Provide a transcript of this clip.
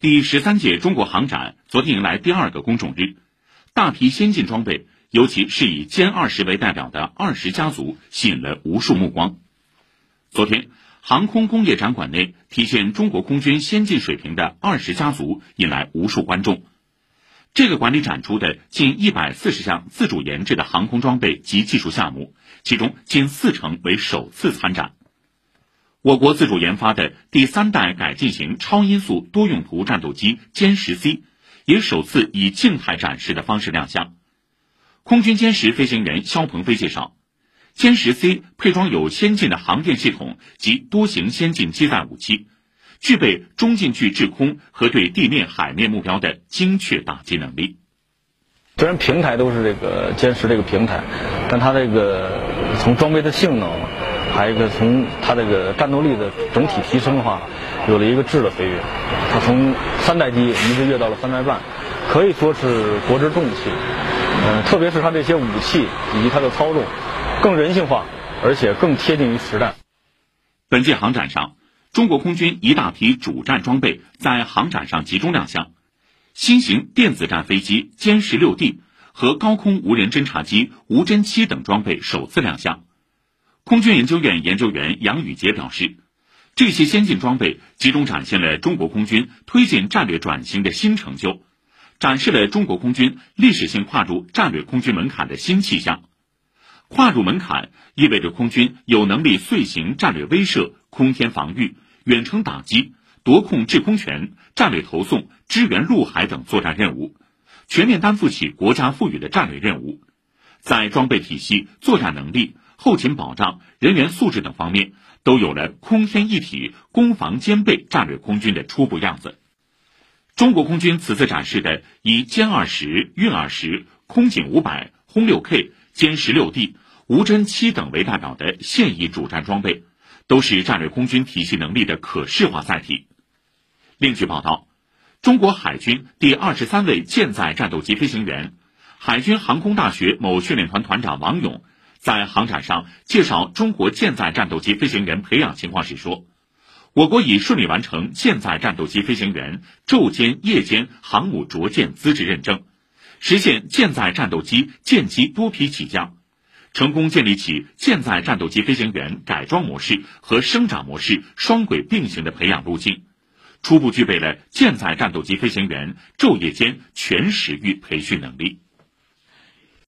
第十三届中国航展昨天迎来第二个公众日，大批先进装备，尤其是以歼二十为代表的二十家族，吸引了无数目光。昨天，航空工业展馆内体现中国空军先进水平的二十家族，引来无数观众。这个馆里展出的近一百四十项自主研制的航空装备及技术项目，其中近四成为首次参展。我国自主研发的第三代改进型超音速多用途战斗机歼十 C，也首次以静态展示的方式亮相。空军歼十飞行员肖鹏飞介绍，歼十 C 配装有先进的航电系统及多型先进机载武器，具备中近距制空和对地面、海面目标的精确打击能力。虽然平台都是这个歼十这个平台，但它这个从装备的性能。还有一个从它这个战斗力的整体提升的话，有了一个质的飞跃。它从三代机一直跃到了三代半，可以说是国之重器。嗯，特别是它这些武器以及它的操纵，更人性化，而且更贴近于实战。本届航展上，中国空军一大批主战装备在航展上集中亮相，新型电子战飞机歼十六 D 和高空无人侦察机无侦七等装备首次亮相。空军研究院研究员杨宇杰表示，这些先进装备集中展现了中国空军推进战略转型的新成就，展示了中国空军历史性跨入战略空军门槛的新气象。跨入门槛意味着空军有能力遂行战略威慑、空天防御、远程打击、夺控制空权、战略投送、支援陆海等作战任务，全面担负起国家赋予的战略任务，在装备体系、作战能力。后勤保障、人员素质等方面都有了空天一体、攻防兼备战略空军的初步样子。中国空军此次展示的以歼二十、运二十、空警五百、轰六 K、歼十六 D、无侦七等为代表的现役主战装备，都是战略空军体系能力的可视化载体。另据报道，中国海军第二十三位舰载战斗机飞行员、海军航空大学某训练团团长王勇。在航展上介绍中国舰载战斗机飞行员培养情况时说，我国已顺利完成舰载战斗机飞行员昼间、夜间航母着舰资质认证，实现舰载战斗机舰机多批起降，成功建立起舰载战斗机飞行员改装模式和生长模式双轨并行的培养路径，初步具备了舰载战斗机飞行员昼夜间全时域培训能力。